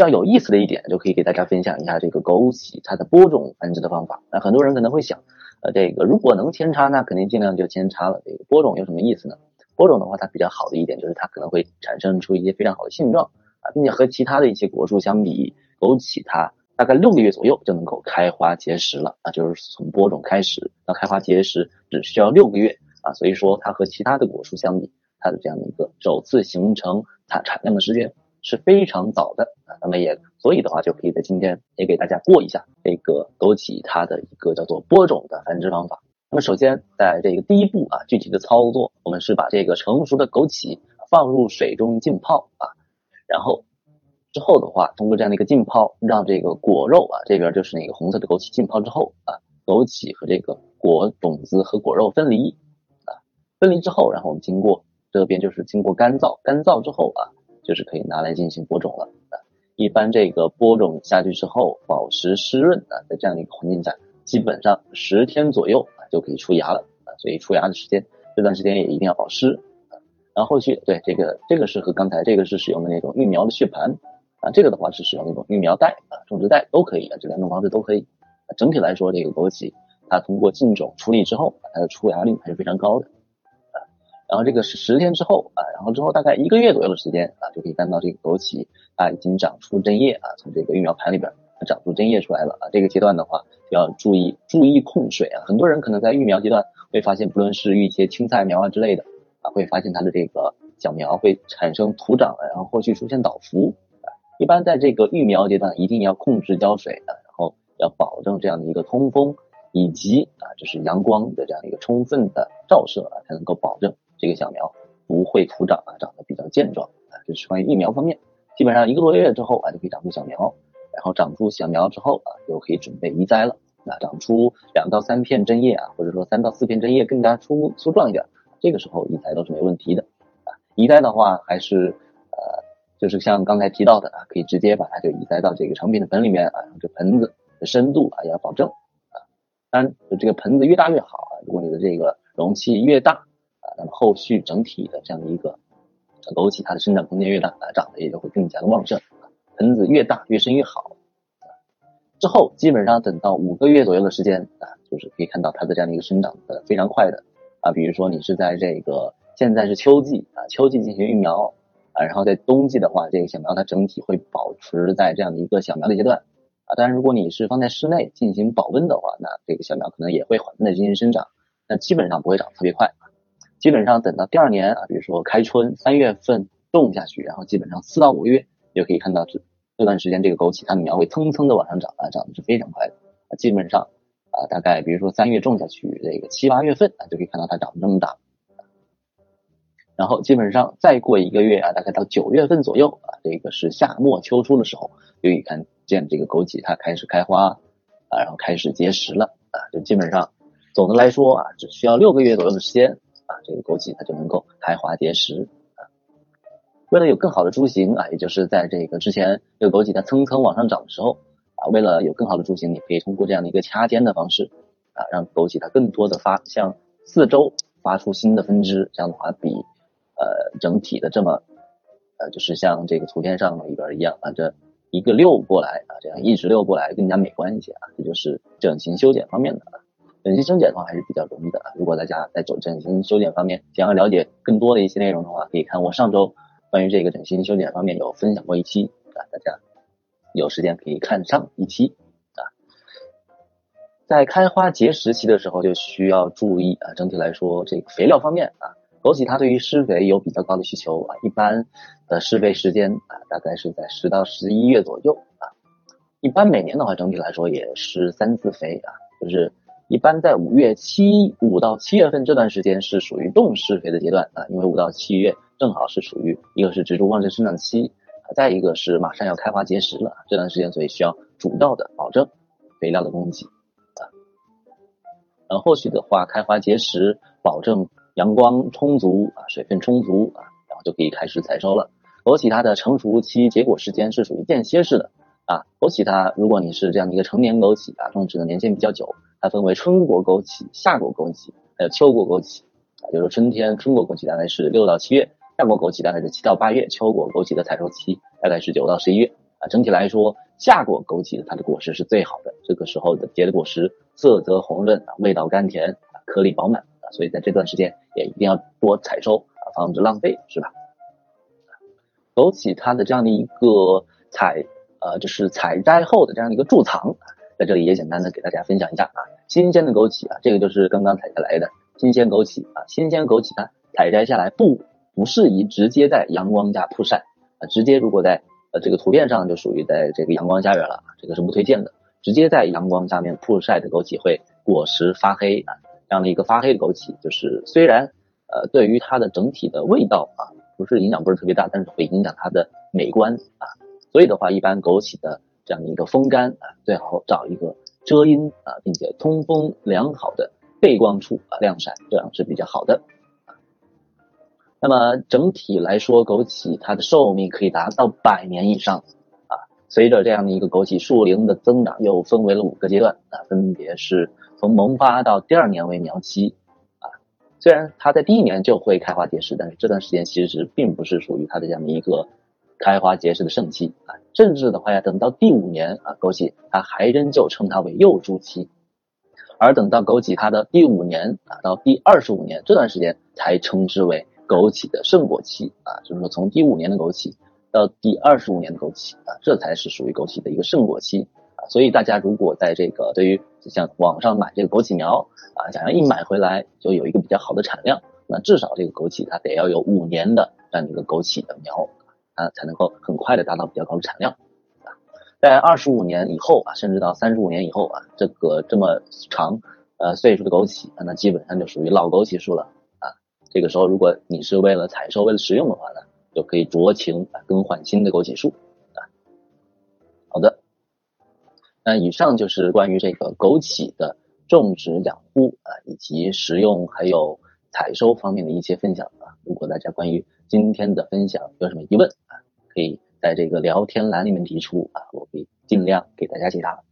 比较有意思的一点，就可以给大家分享一下这个枸杞它的播种繁殖的方法。那很多人可能会想，呃，这个如果能扦插，那肯定尽量就扦插了。这个播种有什么意思呢？播种的话，它比较好的一点就是它可能会产生出一些非常好的性状啊，并且和其他的一些果树相比，枸杞它大概六个月左右就能够开花结实了啊，就是从播种开始到开花结实只需要六个月啊，所以说它和其他的果树相比，它的这样的一个首次形成产产量的时间。是非常早的啊，那么也所以的话，就可以在今天也给大家过一下这个枸杞它的一个叫做播种的繁殖方法。那么首先在这个第一步啊，具体的操作，我们是把这个成熟的枸杞放入水中浸泡啊，然后之后的话，通过这样的一个浸泡，让这个果肉啊这边就是那个红色的枸杞浸泡之后啊，枸杞和这个果种子和果肉分离啊，分离之后，然后我们经过这边就是经过干燥，干燥之后啊。就是可以拿来进行播种了啊。一般这个播种下去之后，保持湿润啊，在这样的一个环境下，基本上十天左右啊就可以出芽了啊。所以出芽的时间，这段时间也一定要保湿啊。然后后续对这个这个是和刚才这个是使用的那种育苗的血盘啊，这个的话是使用那种育苗袋啊，种植袋都可以啊，这两种方式都可以。整体来说，这个枸杞它通过浸种处理之后，它的出芽率还是非常高的。然后这个是十天之后啊，然后之后大概一个月左右的时间啊，就可以看到这个枸杞啊已经长出针叶啊，从这个育苗盘里边长出针叶出来了啊。这个阶段的话要注意注意控水啊。很多人可能在育苗阶段会发现，不论是育一些青菜苗啊之类的啊，会发现它的这个小苗会产生徒长，然后后续出现倒伏啊。一般在这个育苗阶段一定要控制浇水啊，然后要保证这样的一个通风以及啊就是阳光的这样一个充分的照射啊，才能够保证。这个小苗不会徒长啊，长得比较健壮啊，这是关于育苗方面。基本上一个多月之后啊，就可以长出小苗，然后长出小苗之后啊，就可以准备移栽了。啊，长出两到三片针叶啊，或者说三到四片针叶更加粗粗壮一点，这个时候移栽都是没问题的啊。移栽的话还是呃，就是像刚才提到的啊，可以直接把它就移栽到这个成品的盆里面啊，这盆子的深度啊要保证啊，当然这个盆子越大越好啊，如果你的这个容器越大。那么后续整体的这样的一个枸杞，它的生长空间越大，长得也就会更加的旺盛。盆子越大越深越好。之后基本上等到五个月左右的时间啊，就是可以看到它的这样的一个生长的非常快的啊。比如说你是在这个现在是秋季啊，秋季进行育苗啊，然后在冬季的话，这个小苗它整体会保持在这样的一个小苗的阶段啊。当然，如果你是放在室内进行保温的话，那这个小苗可能也会缓慢的进行生长，那基本上不会长特别快。基本上等到第二年啊，比如说开春三月份种下去，然后基本上四到五个月就可以看到这这段时间这个枸杞它的苗会蹭蹭的往上涨啊，长得是非常快的啊。基本上啊，大概比如说三月种下去，这个七八月份啊就可以看到它长得这么大。然后基本上再过一个月啊，大概到九月份左右啊，这个是夏末秋初的时候，就可以看见这个枸杞它开始开花啊，然后开始结实了啊。就基本上总的来说啊，只需要六个月左右的时间。啊，这个枸杞它就能够开花结实啊。为了有更好的株型啊，也就是在这个之前这个枸杞它蹭蹭往上涨的时候啊，为了有更好的株型，你可以通过这样的一个掐尖的方式啊，让枸杞它更多的发向四周发出新的分支，这样的话比呃整体的这么呃就是像这个图片上里边一样啊，这一个溜过来啊，这样一直溜过来更加美观一些啊，这就是整形修剪方面的。整形修剪的话还是比较容易的。如果大家在走整形修剪方面想要了解更多的一些内容的话，可以看我上周关于这个整形修剪方面有分享过一期啊，大家有时间可以看上一期啊。在开花结实期的时候就需要注意啊，整体来说这个肥料方面啊，枸杞它对于施肥有比较高的需求啊，一般的施肥时间啊大概是在十到十一月左右啊，一般每年的话整体来说也是三次肥啊，就是。一般在五月七五到七月份这段时间是属于动施肥的阶段啊，因为五到七月正好是属于一个是植株旺盛生长期，再一个是马上要开花结实了这段时间，所以需要主要的保证肥料的供给啊。然后后续的话，开花结实，保证阳光充足啊，水分充足啊，然后就可以开始采收了。枸杞它的成熟期结果时间是属于间歇式的啊，枸杞它如果你是这样的一个成年枸杞啊，种植的年限比较久。它分为春果枸杞、夏果枸杞，还有秋果枸杞啊。就是春天春果枸杞大概是六到七月，夏果枸杞大概是七到八月，秋果枸杞的采收期大概是九到十一月啊。整体来说，夏果枸杞它的果实是最好的，这个时候的结的果实色泽红润啊，味道甘甜，颗粒饱满啊，所以在这段时间也一定要多采收啊，防止浪费，是吧？枸杞它的这样的一个采呃，就是采摘后的这样的一个贮藏，在这里也简单的给大家分享一下啊。新鲜的枸杞啊，这个就是刚刚采下来的新鲜枸杞啊，新鲜枸杞它采摘下来不不适宜直接在阳光下曝晒啊，直接如果在呃这个图片上就属于在这个阳光下边了，这个是不推荐的。直接在阳光下面曝晒的枸杞会果实发黑啊，这样的一个发黑的枸杞，就是虽然呃对于它的整体的味道啊。不是影响不是特别大，但是会影响它的美观啊，所以的话，一般枸杞的这样的一个风干啊，最好找一个遮阴啊，并且通风良好的背光处啊晾晒，这样是比较好的。那么整体来说，枸杞它的寿命可以达到百年以上啊。随着这样的一个枸杞树龄的增长，又分为了五个阶段啊，分别是从萌发到第二年为苗期啊。虽然它在第一年就会开花结实，但是这段时间其实并不是属于它的这样的一个开花结实的盛期啊，甚至的话要等到第五年啊，枸杞它还仍旧称它为幼株期，而等到枸杞它的第五年啊到第二十五年这段时间才称之为枸杞的盛果期啊，就是说从第五年的枸杞到第二十五年的枸杞啊，这才是属于枸杞的一个盛果期啊。所以大家如果在这个对于像网上买这个枸杞苗啊，想要一买回来就有一个比较好的产量，那至少这个枸杞它得要有五年的这样的一个枸杞的苗啊，才能够很快的达到比较高的产量啊。在二十五年以后啊，甚至到三十五年以后啊，这个这么长呃岁数的枸杞，那基本上就属于老枸杞树了啊。这个时候如果你是为了采收、为了食用的话呢，就可以酌情更换新的枸杞树啊。好的。那以上就是关于这个枸杞的种植养护啊，以及食用还有采收方面的一些分享啊。如果大家关于今天的分享有什么疑问，可以在这个聊天栏里面提出啊，我会尽量给大家解答。